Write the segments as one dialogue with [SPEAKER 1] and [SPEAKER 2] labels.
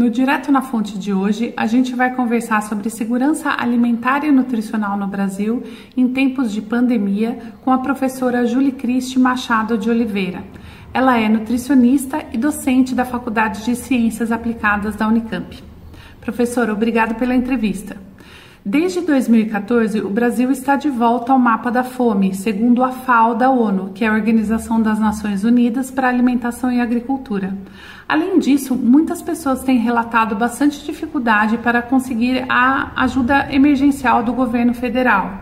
[SPEAKER 1] No Direto na Fonte de hoje, a gente vai conversar sobre segurança alimentar e nutricional no Brasil em tempos de pandemia com a professora Julie Cristi Machado de Oliveira. Ela é nutricionista e docente da Faculdade de Ciências Aplicadas da Unicamp. Professora, obrigada pela entrevista. Desde 2014, o Brasil está de volta ao mapa da fome, segundo a FAO da ONU, que é a Organização das Nações Unidas para a Alimentação e Agricultura. Além disso, muitas pessoas têm relatado bastante dificuldade para conseguir a ajuda emergencial do governo federal.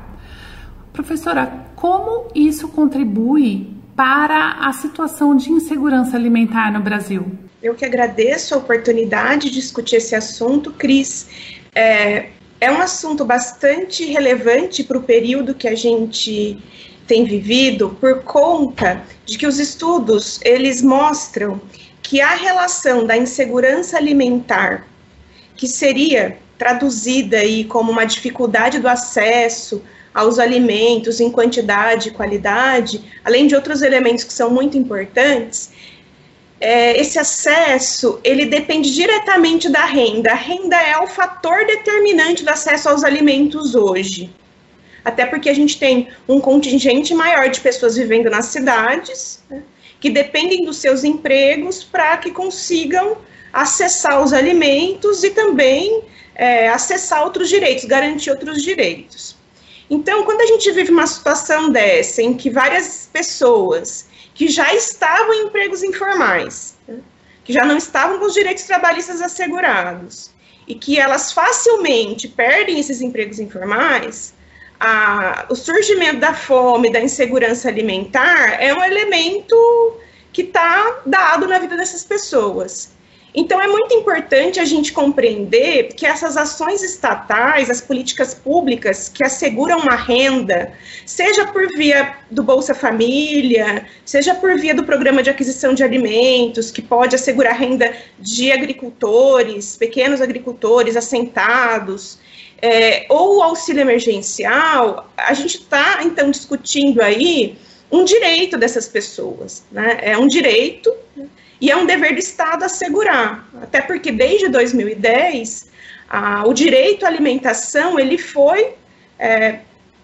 [SPEAKER 1] Professora, como isso contribui para a situação de insegurança alimentar no Brasil?
[SPEAKER 2] Eu que agradeço a oportunidade de discutir esse assunto, Cris. É, é um assunto bastante relevante para o período que a gente tem vivido, por conta de que os estudos eles mostram que a relação da insegurança alimentar, que seria traduzida aí como uma dificuldade do acesso aos alimentos em quantidade e qualidade, além de outros elementos que são muito importantes, é, esse acesso ele depende diretamente da renda. A renda é o fator determinante do acesso aos alimentos hoje. Até porque a gente tem um contingente maior de pessoas vivendo nas cidades, né, que dependem dos seus empregos para que consigam acessar os alimentos e também é, acessar outros direitos, garantir outros direitos. Então, quando a gente vive uma situação dessa, em que várias pessoas que já estavam em empregos informais, que já não estavam com os direitos trabalhistas assegurados, e que elas facilmente perdem esses empregos informais, a, o surgimento da fome, da insegurança alimentar é um elemento que está dado na vida dessas pessoas. Então, é muito importante a gente compreender que essas ações estatais, as políticas públicas que asseguram uma renda, seja por via do Bolsa Família, seja por via do programa de aquisição de alimentos, que pode assegurar renda de agricultores, pequenos agricultores assentados, é, ou auxílio emergencial, a gente está, então, discutindo aí um direito dessas pessoas. Né? É um direito. E é um dever do Estado assegurar, até porque desde 2010 a, o direito à alimentação ele foi é,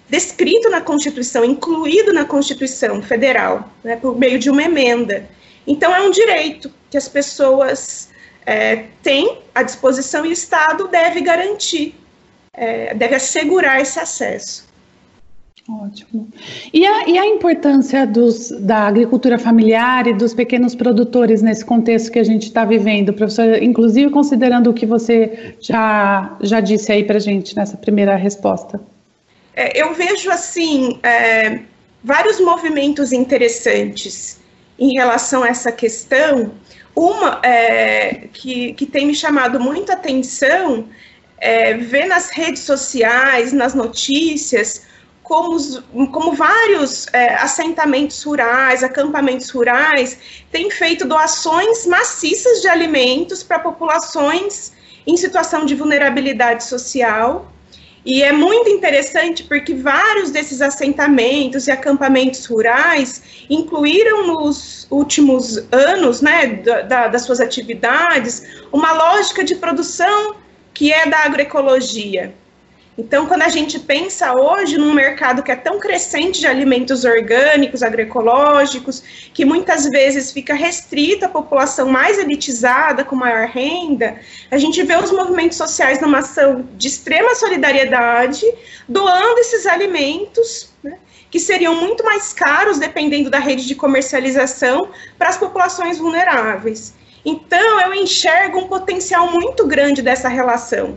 [SPEAKER 2] descrito na Constituição, incluído na Constituição Federal, né, por meio de uma emenda. Então é um direito que as pessoas é, têm à disposição e o Estado deve garantir, é, deve assegurar esse acesso.
[SPEAKER 1] Ótimo. E a, e a importância dos, da agricultura familiar e dos pequenos produtores nesse contexto que a gente está vivendo, professor, inclusive considerando o que você já, já disse aí para a gente nessa primeira resposta?
[SPEAKER 2] É, eu vejo, assim, é, vários movimentos interessantes em relação a essa questão. Uma é, que, que tem me chamado muita atenção é ver nas redes sociais, nas notícias, como, como vários é, assentamentos rurais, acampamentos rurais, têm feito doações maciças de alimentos para populações em situação de vulnerabilidade social. E é muito interessante porque vários desses assentamentos e acampamentos rurais incluíram nos últimos anos né, da, das suas atividades uma lógica de produção que é da agroecologia. Então, quando a gente pensa hoje num mercado que é tão crescente de alimentos orgânicos, agroecológicos, que muitas vezes fica restrito à população mais elitizada, com maior renda, a gente vê os movimentos sociais numa ação de extrema solidariedade, doando esses alimentos, né, que seriam muito mais caros, dependendo da rede de comercialização, para as populações vulneráveis. Então, eu enxergo um potencial muito grande dessa relação.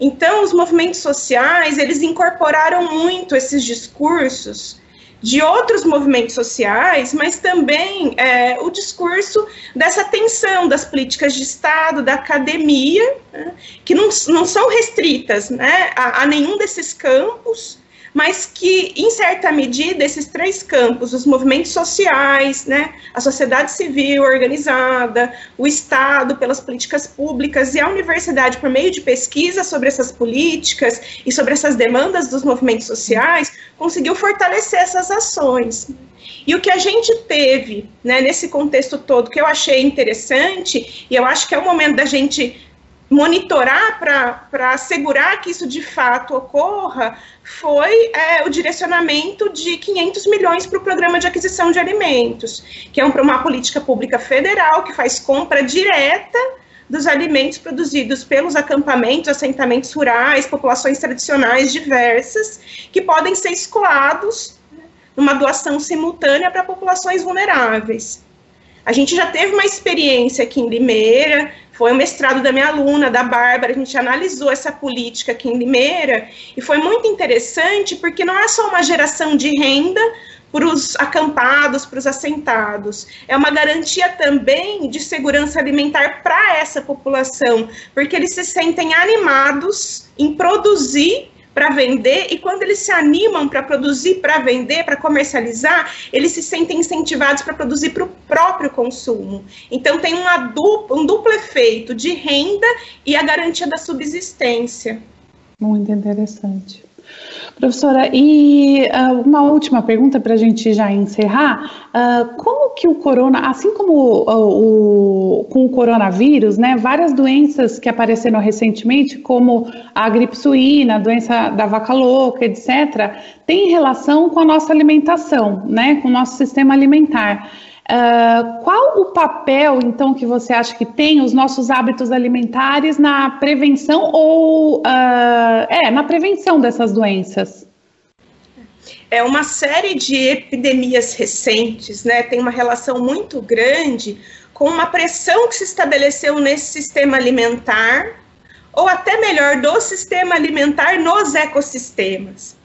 [SPEAKER 2] Então, os movimentos sociais, eles incorporaram muito esses discursos de outros movimentos sociais, mas também é, o discurso dessa tensão das políticas de Estado, da academia, né, que não, não são restritas né, a, a nenhum desses campos, mas que, em certa medida, esses três campos, os movimentos sociais, né, a sociedade civil organizada, o Estado pelas políticas públicas e a universidade por meio de pesquisa sobre essas políticas e sobre essas demandas dos movimentos sociais, conseguiu fortalecer essas ações. E o que a gente teve né, nesse contexto todo, que eu achei interessante, e eu acho que é o momento da gente monitorar para assegurar que isso de fato ocorra foi é, o direcionamento de 500 milhões para o programa de aquisição de alimentos, que é uma política pública federal que faz compra direta dos alimentos produzidos pelos acampamentos, assentamentos rurais, populações tradicionais diversas, que podem ser escoados numa doação simultânea para populações vulneráveis. A gente já teve uma experiência aqui em Limeira, foi o mestrado da minha aluna, da Bárbara, a gente analisou essa política aqui em Limeira, e foi muito interessante porque não é só uma geração de renda para os acampados, para os assentados. É uma garantia também de segurança alimentar para essa população, porque eles se sentem animados em produzir para vender e quando eles se animam para produzir, para vender, para comercializar, eles se sentem incentivados para produzir para o próprio consumo. Então tem uma dupla, um duplo efeito de renda e a garantia da subsistência.
[SPEAKER 1] Muito interessante. Professora, e uh, uma última pergunta para a gente já encerrar. Uh, como que o corona, assim como uh, o, com o coronavírus, né, várias doenças que apareceram recentemente, como a gripe suína, a doença da vaca louca, etc., tem relação com a nossa alimentação, né, com o nosso sistema alimentar. Uh, qual o papel, então, que você acha que tem os nossos hábitos alimentares na prevenção ou uh, é na prevenção dessas doenças?
[SPEAKER 2] É uma série de epidemias recentes, né? Tem uma relação muito grande com uma pressão que se estabeleceu nesse sistema alimentar, ou até melhor, do sistema alimentar nos ecossistemas.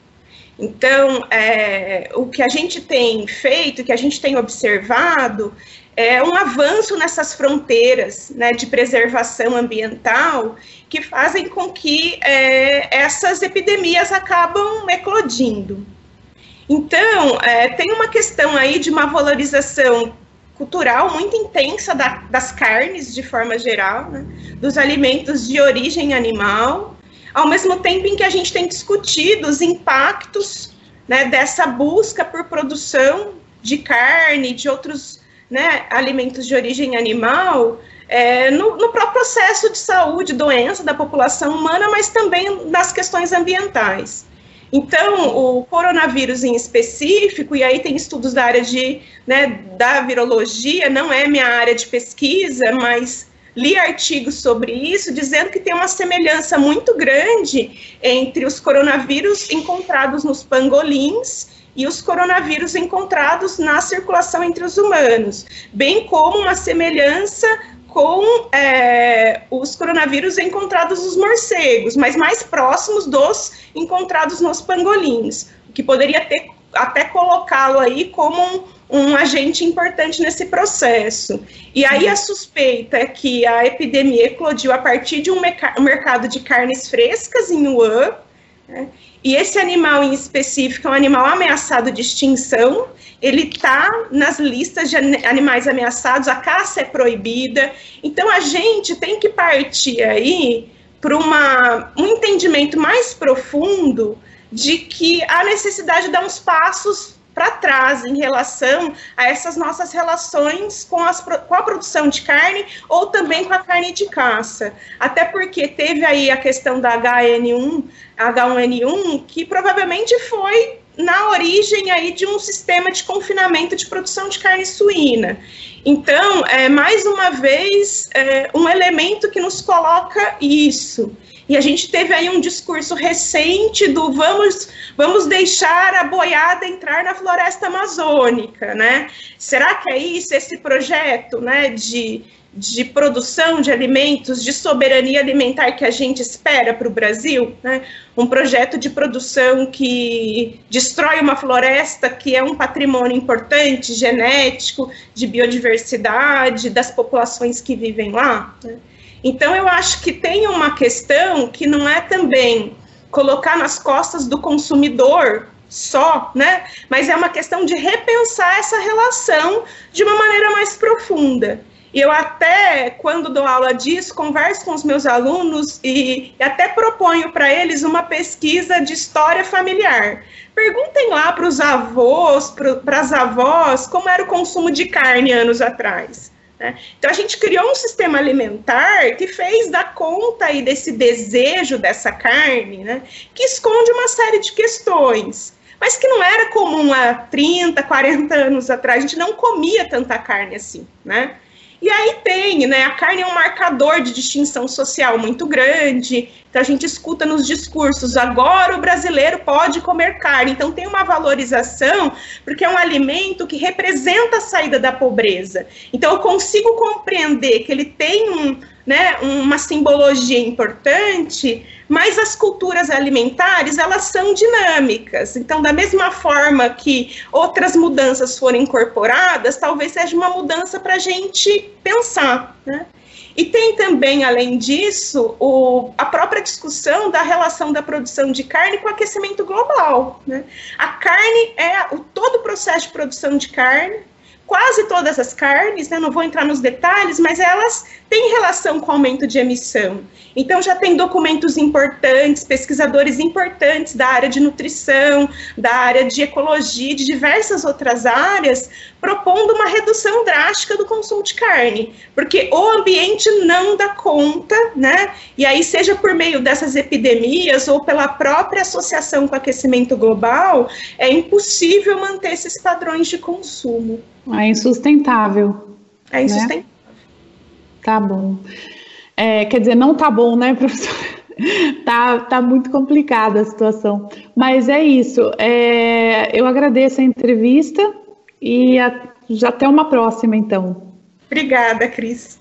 [SPEAKER 2] Então, é, o que a gente tem feito, o que a gente tem observado, é um avanço nessas fronteiras né, de preservação ambiental que fazem com que é, essas epidemias acabam eclodindo. Então, é, tem uma questão aí de uma valorização cultural muito intensa da, das carnes, de forma geral, né, dos alimentos de origem animal, ao mesmo tempo em que a gente tem discutido os impactos né, dessa busca por produção de carne, de outros né, alimentos de origem animal, é, no, no, próprio processo de saúde, doença da população humana, mas também nas questões ambientais. Então, o coronavírus em específico, e aí tem estudos da área de, né, da virologia, não é minha área de pesquisa, mas li artigos sobre isso, dizendo que tem uma semelhança muito grande entre os coronavírus encontrados nos pangolins e os coronavírus encontrados na circulação entre os humanos, bem como uma semelhança com é, os coronavírus encontrados nos morcegos, mas mais próximos dos encontrados nos pangolins, o que poderia ter, até colocá-lo aí como um, um agente importante nesse processo. E aí a suspeita é que a epidemia eclodiu a partir de um, mercado de carnes frescas em Wuhan, né? e esse animal em específico é um animal ameaçado de extinção, ele está nas listas de animais ameaçados, a caça é proibida, então a gente tem que partir aí para um entendimento mais profundo de que há necessidade de dar uns passos para trás em relação a essas nossas relações com, as, com, a produção de carne ou também com a carne de caça. Até porque teve aí a questão da HN1, H1N1, que provavelmente foi na origem aí de um sistema de confinamento de produção de carne suína. Então, é mais uma vez é, um elemento que nos coloca isso. E a gente teve aí um discurso recente do vamos, vamos deixar a boiada entrar na floresta amazônica, né? Será que é isso, esse projeto, né, de, de produção de alimentos, de soberania alimentar que a gente espera para o Brasil, né? Um projeto de produção que destrói uma floresta que é um patrimônio importante, genético, de biodiversidade, das populações que vivem lá. Né? Então, eu acho que tem uma questão que não é também colocar nas costas do consumidor só, né? Mas é uma questão de repensar essa relação de uma maneira mais profunda. E eu até, quando dou aula disso, converso com os meus alunos e até proponho para eles uma pesquisa de história familiar. Perguntem lá para os avós, para as avós, como era o consumo de carne anos atrás. Né? Então a gente criou um sistema alimentar que fez dar conta aí desse desejo dessa carne, né? que esconde uma série de questões mas que não era comum há 30, 40 anos atrás. A gente não comia tanta carne assim, né? E aí tem, né? A carne é um marcador de distinção social muito grande. Então a gente escuta nos discursos, agora o brasileiro pode comer carne. Então tem uma valorização, porque é um alimento que representa a saída da pobreza. Então eu consigo compreender que ele tem um, né, uma simbologia importante, mas as culturas alimentares, elas são dinâmicas. Então, da mesma forma que outras mudanças foram incorporadas, talvez seja uma mudança para a gente pensar, né? E tem também, além disso, o, a própria discussão da relação da produção de carne com o aquecimento global. Né? A carne é o, todo o processo de produção de carne, quase todas as carnes, né, não vou entrar nos detalhes, mas elas têm relação com o aumento de emissão. Então, já tem documentos importantes, pesquisadores importantes da área de nutrição, da área de ecologia, de diversas outras áreas, propondo uma redução drástica do consumo de carne, porque o ambiente não dá conta, né? E aí, seja por meio dessas epidemias ou pela própria associação com o aquecimento global, é impossível manter esses padrões de consumo.
[SPEAKER 1] É insustentável.
[SPEAKER 2] É né? insustentável. Né?
[SPEAKER 1] Tá bom. É, quer dizer, não tá bom, né, professor? tá, tá muito complicada a situação. Mas é isso. É, eu agradeço a entrevista e a, já até uma próxima, então.
[SPEAKER 2] Obrigada, Cris.